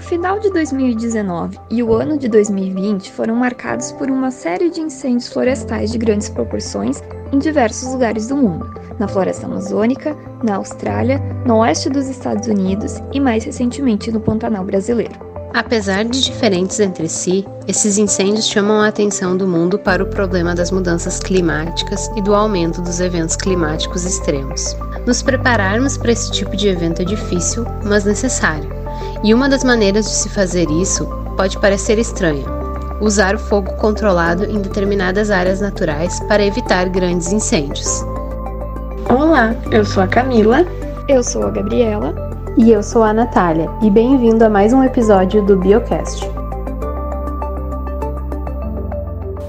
final de 2019 e o ano de 2020 foram marcados por uma série de incêndios florestais de grandes proporções em diversos lugares do mundo, na floresta amazônica, na Austrália, no oeste dos Estados Unidos e mais recentemente no Pantanal brasileiro. Apesar de diferentes entre si, esses incêndios chamam a atenção do mundo para o problema das mudanças climáticas e do aumento dos eventos climáticos extremos. Nos prepararmos para esse tipo de evento é difícil, mas necessário e uma das maneiras de se fazer isso pode parecer estranha: usar o fogo controlado em determinadas áreas naturais para evitar grandes incêndios. Olá, eu sou a Camila. Eu sou a Gabriela. E eu sou a Natália, e bem-vindo a mais um episódio do Biocast.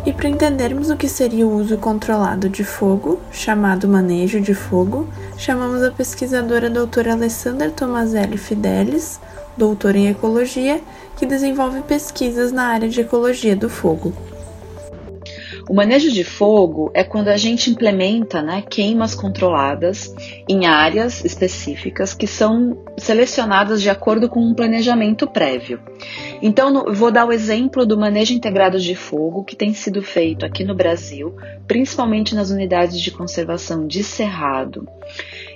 E para entendermos o que seria o uso controlado de fogo, chamado manejo de fogo, chamamos a pesquisadora doutora Alessandra Tomazelli Fidelis doutor em ecologia, que desenvolve pesquisas na área de ecologia do fogo. O manejo de fogo é quando a gente implementa né, queimas controladas em áreas específicas que são selecionadas de acordo com um planejamento prévio. Então, vou dar o exemplo do manejo integrado de fogo que tem sido feito aqui no Brasil, principalmente nas unidades de conservação de cerrado.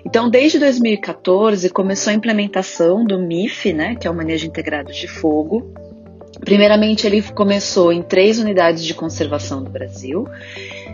Então, desde 2014 começou a implementação do MIF, né, que é o manejo integrado de fogo, Primeiramente, ele começou em três unidades de conservação do Brasil,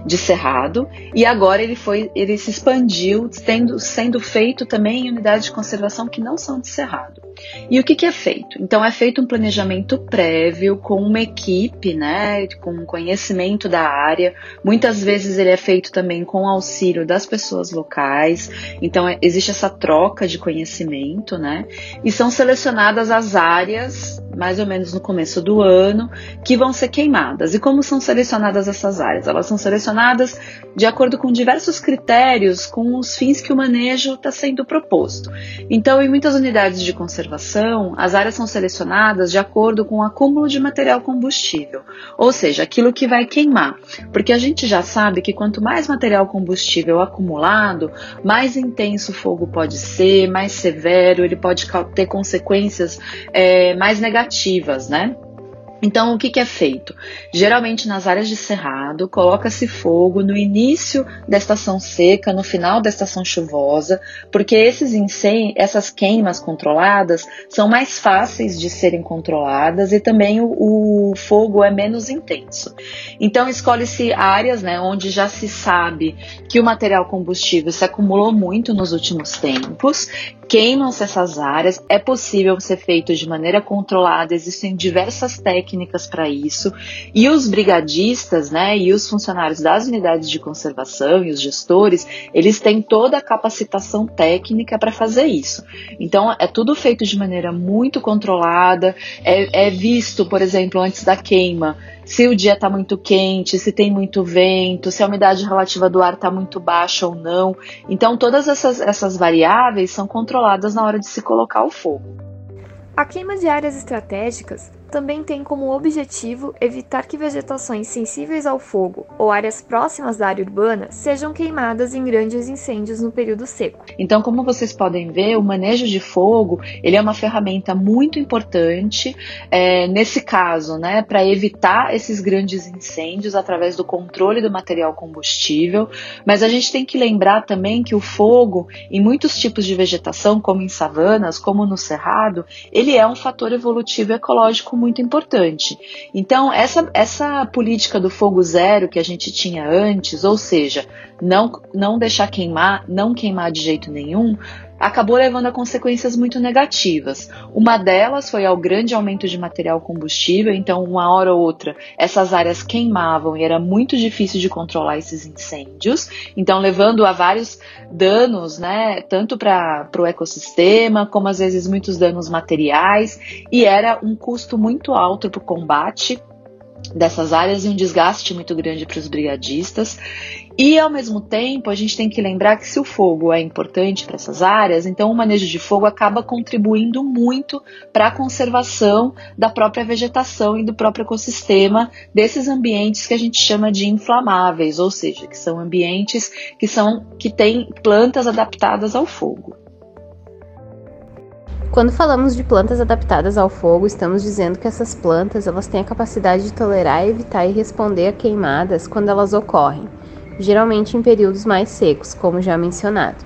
de Cerrado, e agora ele foi, ele se expandiu, tendo, sendo feito também em unidades de conservação que não são de Cerrado. E o que, que é feito? Então é feito um planejamento prévio com uma equipe, né, com conhecimento da área. Muitas vezes ele é feito também com auxílio das pessoas locais. Então é, existe essa troca de conhecimento, né? E são selecionadas as áreas mais ou menos no começo do ano, que vão ser queimadas. E como são selecionadas essas áreas? Elas são selecionadas de acordo com diversos critérios, com os fins que o manejo está sendo proposto. Então, em muitas unidades de conservação, as áreas são selecionadas de acordo com o acúmulo de material combustível, ou seja, aquilo que vai queimar. Porque a gente já sabe que quanto mais material combustível acumulado, mais intenso o fogo pode ser, mais severo, ele pode ter consequências é, mais negativas negativas, né? Então, o que, que, é feito? Geralmente, nas áreas de cerrado, coloca-se fogo no início da estação seca, no final da estação chuvosa, porque esses incêndios, essas queimas controladas são mais fáceis de serem controladas e também o, o fogo é menos intenso. Então, escolhe-se áreas né, onde já se sabe que o material combustível se acumulou muito nos últimos tempos, queimam-se essas áreas, é possível ser feito de maneira controlada, existem diversas técnicas técnicas para isso, e os brigadistas, né, e os funcionários das unidades de conservação e os gestores, eles têm toda a capacitação técnica para fazer isso. Então, é tudo feito de maneira muito controlada, é, é visto, por exemplo, antes da queima, se o dia está muito quente, se tem muito vento, se a umidade relativa do ar está muito baixa ou não. Então, todas essas, essas variáveis são controladas na hora de se colocar o fogo. A queima de áreas estratégicas também tem como objetivo evitar que vegetações sensíveis ao fogo ou áreas próximas da área urbana sejam queimadas em grandes incêndios no período seco. Então, como vocês podem ver, o manejo de fogo ele é uma ferramenta muito importante é, nesse caso, né, para evitar esses grandes incêndios através do controle do material combustível. Mas a gente tem que lembrar também que o fogo, em muitos tipos de vegetação, como em savanas, como no cerrado, ele é um fator evolutivo ecológico muito importante. Então, essa, essa política do fogo zero que a gente tinha antes, ou seja, não, não deixar queimar, não queimar de jeito nenhum, acabou levando a consequências muito negativas. Uma delas foi ao grande aumento de material combustível, então uma hora ou outra essas áreas queimavam e era muito difícil de controlar esses incêndios, então levando a vários danos, né, tanto para o ecossistema, como às vezes muitos danos materiais, e era um custo muito alto para o combate dessas áreas e um desgaste muito grande para os brigadistas. E ao mesmo tempo, a gente tem que lembrar que se o fogo é importante para essas áreas, então o manejo de fogo acaba contribuindo muito para a conservação da própria vegetação e do próprio ecossistema desses ambientes que a gente chama de inflamáveis, ou seja, que são ambientes que são que têm plantas adaptadas ao fogo. Quando falamos de plantas adaptadas ao fogo, estamos dizendo que essas plantas elas têm a capacidade de tolerar, evitar e responder a queimadas quando elas ocorrem, geralmente em períodos mais secos, como já mencionado.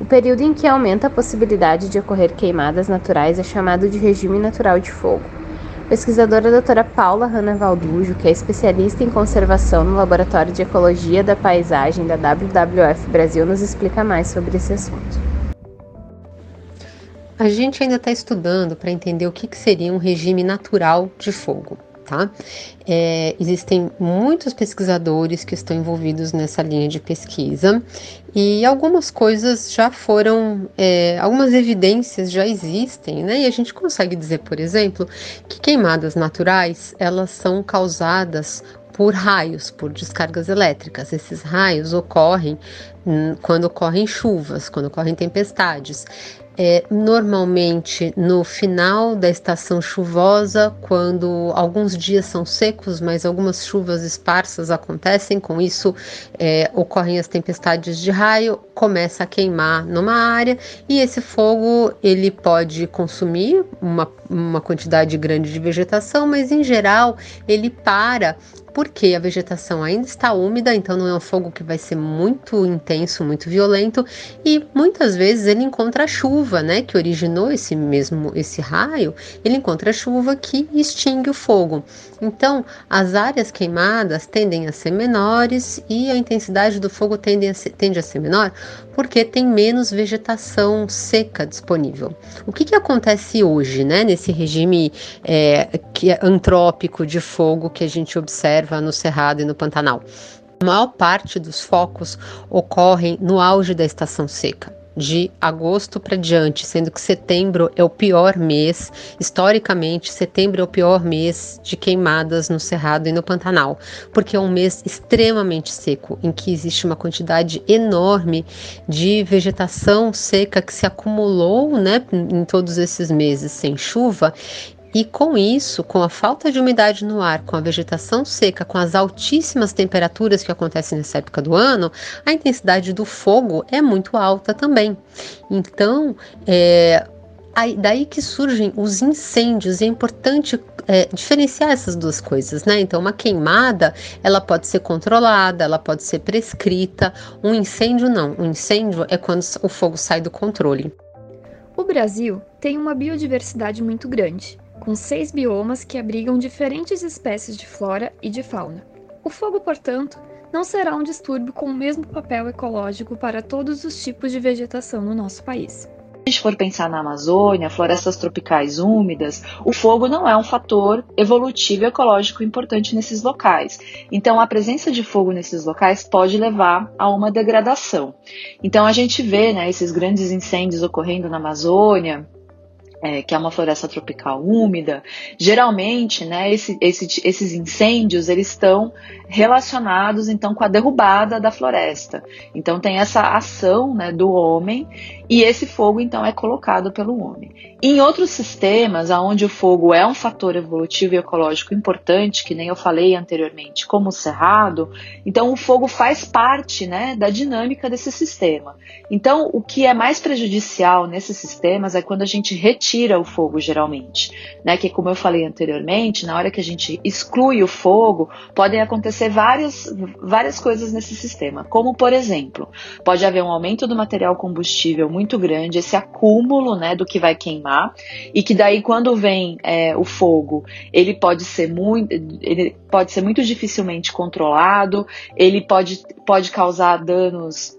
O período em que aumenta a possibilidade de ocorrer queimadas naturais é chamado de regime natural de fogo. Pesquisadora doutora Paula Hanna Valdujo, que é especialista em conservação no Laboratório de Ecologia da Paisagem da WWF Brasil, nos explica mais sobre esse assunto. A gente ainda está estudando para entender o que, que seria um regime natural de fogo. Tá? É, existem muitos pesquisadores que estão envolvidos nessa linha de pesquisa e algumas coisas já foram, é, algumas evidências já existem, né? E a gente consegue dizer, por exemplo, que queimadas naturais elas são causadas por raios, por descargas elétricas. Esses raios ocorrem hum, quando ocorrem chuvas, quando ocorrem tempestades é normalmente no final da estação chuvosa, quando alguns dias são secos, mas algumas chuvas esparsas acontecem, com isso é, ocorrem as tempestades de raio, começa a queimar numa área e esse fogo ele pode consumir uma, uma quantidade grande de vegetação, mas em geral ele para porque a vegetação ainda está úmida, então não é um fogo que vai ser muito intenso, muito violento, e muitas vezes ele encontra a chuva, né, que originou esse mesmo esse raio, ele encontra a chuva que extingue o fogo. Então, as áreas queimadas tendem a ser menores e a intensidade do fogo tende a ser, tende a ser menor porque tem menos vegetação seca disponível. O que, que acontece hoje, né, nesse regime é, que é antrópico de fogo que a gente observa no Cerrado e no Pantanal? A maior parte dos focos ocorrem no auge da estação seca de agosto para diante, sendo que setembro é o pior mês, historicamente, setembro é o pior mês de queimadas no Cerrado e no Pantanal, porque é um mês extremamente seco, em que existe uma quantidade enorme de vegetação seca que se acumulou né, em todos esses meses sem chuva e com isso, com a falta de umidade no ar, com a vegetação seca, com as altíssimas temperaturas que acontecem nessa época do ano, a intensidade do fogo é muito alta também. Então, é, Aí, daí que surgem os incêndios e é importante é, diferenciar essas duas coisas, né? Então, uma queimada ela pode ser controlada, ela pode ser prescrita. Um incêndio não. Um incêndio é quando o fogo sai do controle. O Brasil tem uma biodiversidade muito grande com seis biomas que abrigam diferentes espécies de flora e de fauna. O fogo, portanto, não será um distúrbio com o mesmo papel ecológico para todos os tipos de vegetação no nosso país. Se a gente for pensar na Amazônia, florestas tropicais úmidas, o fogo não é um fator evolutivo e ecológico importante nesses locais. Então, a presença de fogo nesses locais pode levar a uma degradação. Então, a gente vê né, esses grandes incêndios ocorrendo na Amazônia, é, que é uma floresta tropical úmida, geralmente, né, esse, esse, esses incêndios eles estão relacionados então com a derrubada da floresta. Então tem essa ação né, do homem e esse fogo então é colocado pelo homem. Em outros sistemas, onde o fogo é um fator evolutivo e ecológico importante, que nem eu falei anteriormente, como o cerrado, então o fogo faz parte né, da dinâmica desse sistema. Então o que é mais prejudicial nesses sistemas é quando a gente retira o fogo geralmente, né? Que como eu falei anteriormente, na hora que a gente exclui o fogo, podem acontecer várias, várias coisas nesse sistema, como por exemplo, pode haver um aumento do material combustível muito grande, esse acúmulo né, do que vai queimar, e que daí quando vem é, o fogo, ele pode ser muito, ele pode ser muito dificilmente controlado, ele pode, pode causar danos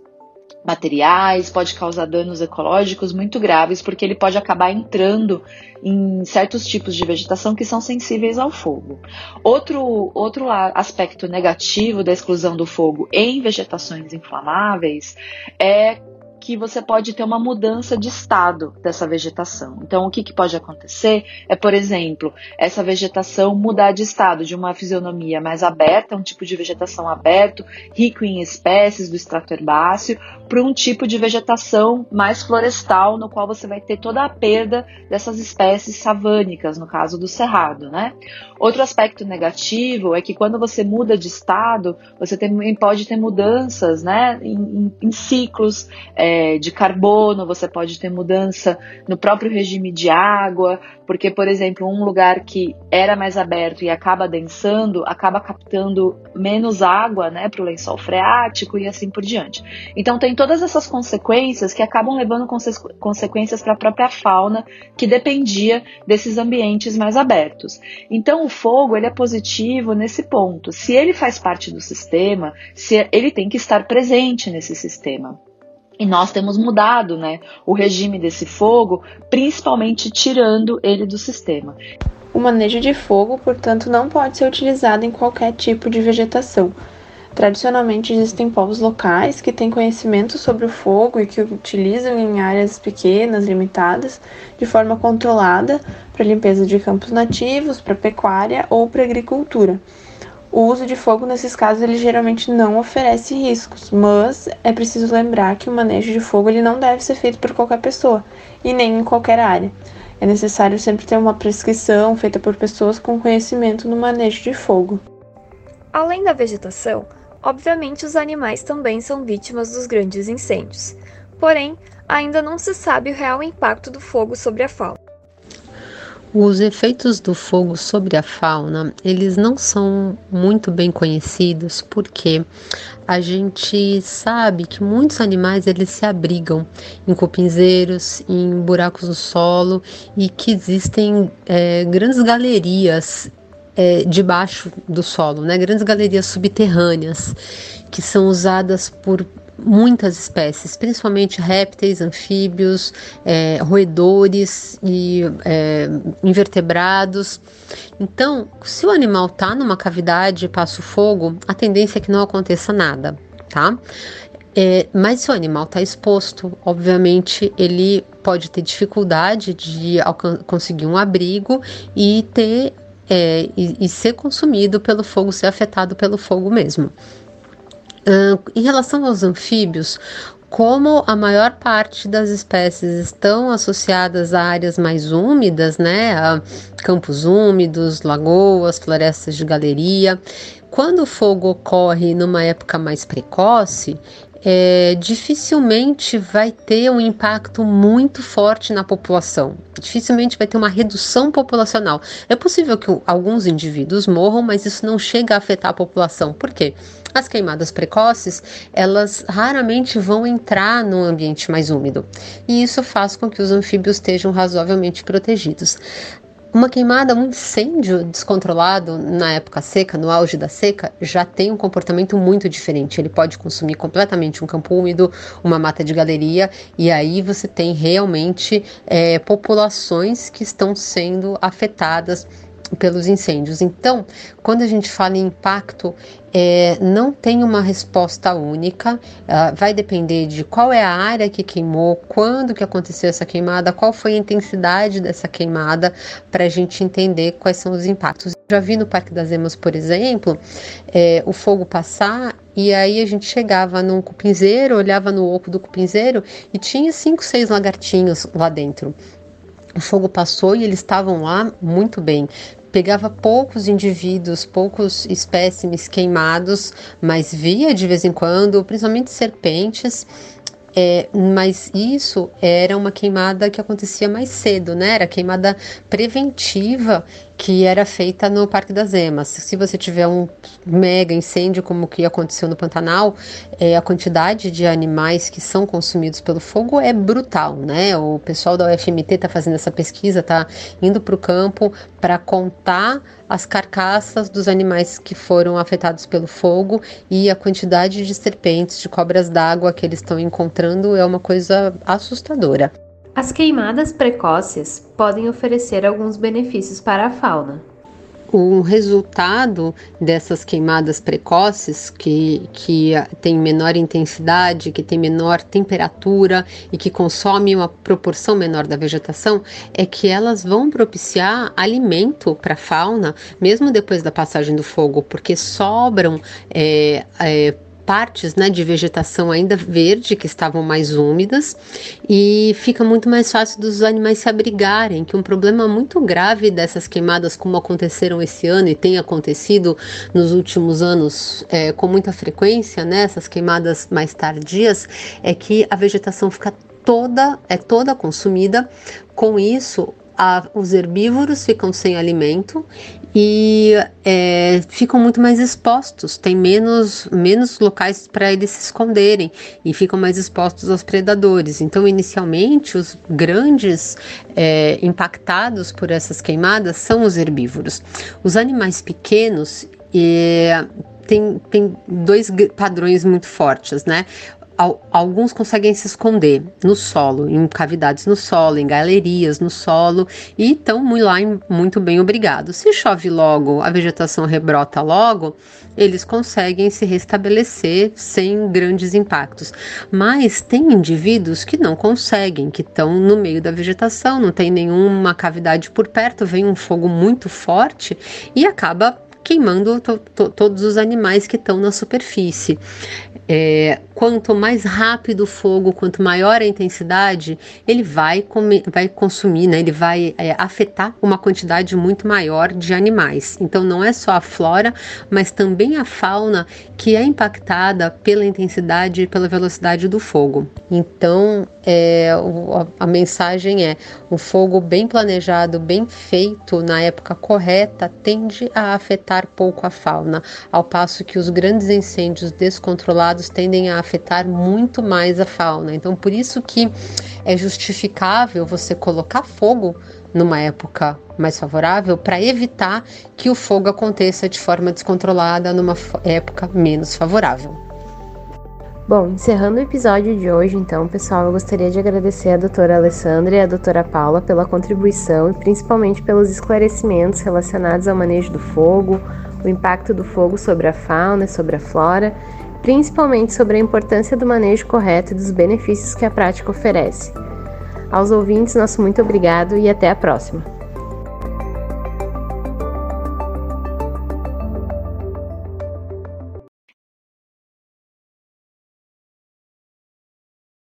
materiais, pode causar danos ecológicos muito graves, porque ele pode acabar entrando em certos tipos de vegetação que são sensíveis ao fogo. Outro, outro aspecto negativo da exclusão do fogo em vegetações inflamáveis é que você pode ter uma mudança de estado dessa vegetação. Então, o que, que pode acontecer é, por exemplo, essa vegetação mudar de estado de uma fisionomia mais aberta, um tipo de vegetação aberto, rico em espécies do extrato herbáceo, para um tipo de vegetação mais florestal, no qual você vai ter toda a perda dessas espécies savânicas, no caso do cerrado, né? Outro aspecto negativo é que quando você muda de estado, você também pode ter mudanças, né, em, em, em ciclos. É, é, de carbono, você pode ter mudança no próprio regime de água, porque, por exemplo, um lugar que era mais aberto e acaba densando, acaba captando menos água né, para o lençol freático e assim por diante. Então, tem todas essas consequências que acabam levando conse consequências para a própria fauna que dependia desses ambientes mais abertos. Então, o fogo ele é positivo nesse ponto. Se ele faz parte do sistema, se ele tem que estar presente nesse sistema. E nós temos mudado né, o regime desse fogo, principalmente tirando ele do sistema. O manejo de fogo, portanto, não pode ser utilizado em qualquer tipo de vegetação. Tradicionalmente existem povos locais que têm conhecimento sobre o fogo e que o utilizam em áreas pequenas, limitadas, de forma controlada, para limpeza de campos nativos, para pecuária ou para agricultura. O uso de fogo nesses casos ele geralmente não oferece riscos, mas é preciso lembrar que o manejo de fogo ele não deve ser feito por qualquer pessoa e nem em qualquer área. É necessário sempre ter uma prescrição feita por pessoas com conhecimento no manejo de fogo. Além da vegetação, obviamente os animais também são vítimas dos grandes incêndios. Porém, ainda não se sabe o real impacto do fogo sobre a fauna. Os efeitos do fogo sobre a fauna, eles não são muito bem conhecidos porque a gente sabe que muitos animais eles se abrigam em cupinzeiros, em buracos no solo e que existem é, grandes galerias é, debaixo do solo, né? grandes galerias subterrâneas que são usadas por muitas espécies, principalmente répteis, anfíbios, é, roedores e é, invertebrados. Então, se o animal está numa cavidade e passa o fogo, a tendência é que não aconteça nada, tá? É, mas se o animal está exposto, obviamente ele pode ter dificuldade de conseguir um abrigo e ter é, e, e ser consumido pelo fogo, ser afetado pelo fogo mesmo. Em relação aos anfíbios, como a maior parte das espécies estão associadas a áreas mais úmidas, né, a campos úmidos, lagoas, florestas de galeria, quando o fogo ocorre numa época mais precoce, é, dificilmente vai ter um impacto muito forte na população. Dificilmente vai ter uma redução populacional. É possível que alguns indivíduos morram, mas isso não chega a afetar a população. Por quê? As queimadas precoces, elas raramente vão entrar no ambiente mais úmido, e isso faz com que os anfíbios estejam razoavelmente protegidos. Uma queimada, um incêndio descontrolado na época seca, no auge da seca, já tem um comportamento muito diferente. Ele pode consumir completamente um campo úmido, uma mata de galeria, e aí você tem realmente é, populações que estão sendo afetadas pelos incêndios. Então, quando a gente fala em impacto, é, não tem uma resposta única, uh, vai depender de qual é a área que queimou, quando que aconteceu essa queimada, qual foi a intensidade dessa queimada, para a gente entender quais são os impactos. Já vi no Parque das Emas, por exemplo, é, o fogo passar e aí a gente chegava num cupinzeiro, olhava no oco do cupinzeiro e tinha cinco, seis lagartinhos lá dentro. O fogo passou e eles estavam lá muito bem. Pegava poucos indivíduos, poucos espécimes queimados, mas via de vez em quando, principalmente serpentes. É, mas isso era uma queimada que acontecia mais cedo, né? Era queimada preventiva que era feita no Parque das Emas. Se você tiver um mega incêndio como que aconteceu no Pantanal, é, a quantidade de animais que são consumidos pelo fogo é brutal, né? O pessoal da UFMT está fazendo essa pesquisa, está indo para o campo para contar as carcaças dos animais que foram afetados pelo fogo e a quantidade de serpentes, de cobras d'água que eles estão encontrando é uma coisa assustadora. As queimadas precoces podem oferecer alguns benefícios para a fauna. O resultado dessas queimadas precoces, que, que tem menor intensidade, que tem menor temperatura e que consome uma proporção menor da vegetação, é que elas vão propiciar alimento para a fauna, mesmo depois da passagem do fogo, porque sobram é, é, partes né, de vegetação ainda verde que estavam mais úmidas e fica muito mais fácil dos animais se abrigarem, que um problema muito grave dessas queimadas, como aconteceram esse ano e tem acontecido nos últimos anos é, com muita frequência, né, essas queimadas mais tardias, é que a vegetação fica toda é toda consumida. Com isso, a, os herbívoros ficam sem alimento e é, ficam muito mais expostos, tem menos, menos locais para eles se esconderem e ficam mais expostos aos predadores. Então, inicialmente, os grandes é, impactados por essas queimadas são os herbívoros. Os animais pequenos é, tem, tem dois padrões muito fortes, né? Alguns conseguem se esconder no solo, em cavidades no solo, em galerias no solo e estão lá muito bem obrigados. Se chove logo, a vegetação rebrota logo, eles conseguem se restabelecer sem grandes impactos. Mas tem indivíduos que não conseguem, que estão no meio da vegetação, não tem nenhuma cavidade por perto, vem um fogo muito forte e acaba queimando to to todos os animais que estão na superfície. É, quanto mais rápido o fogo, quanto maior a intensidade, ele vai, comer, vai consumir, né? ele vai é, afetar uma quantidade muito maior de animais. Então, não é só a flora, mas também a fauna que é impactada pela intensidade e pela velocidade do fogo. Então, é, a, a mensagem é: o fogo bem planejado, bem feito na época correta, tende a afetar pouco a fauna, ao passo que os grandes incêndios descontrolados tendem a afetar muito mais a fauna. Então, por isso que é justificável você colocar fogo numa época mais favorável para evitar que o fogo aconteça de forma descontrolada numa época menos favorável. Bom, encerrando o episódio de hoje, então, pessoal, eu gostaria de agradecer a doutora Alessandra e a doutora Paula pela contribuição e principalmente pelos esclarecimentos relacionados ao manejo do fogo, o impacto do fogo sobre a fauna e sobre a flora, principalmente sobre a importância do manejo correto e dos benefícios que a prática oferece. Aos ouvintes, nosso muito obrigado e até a próxima!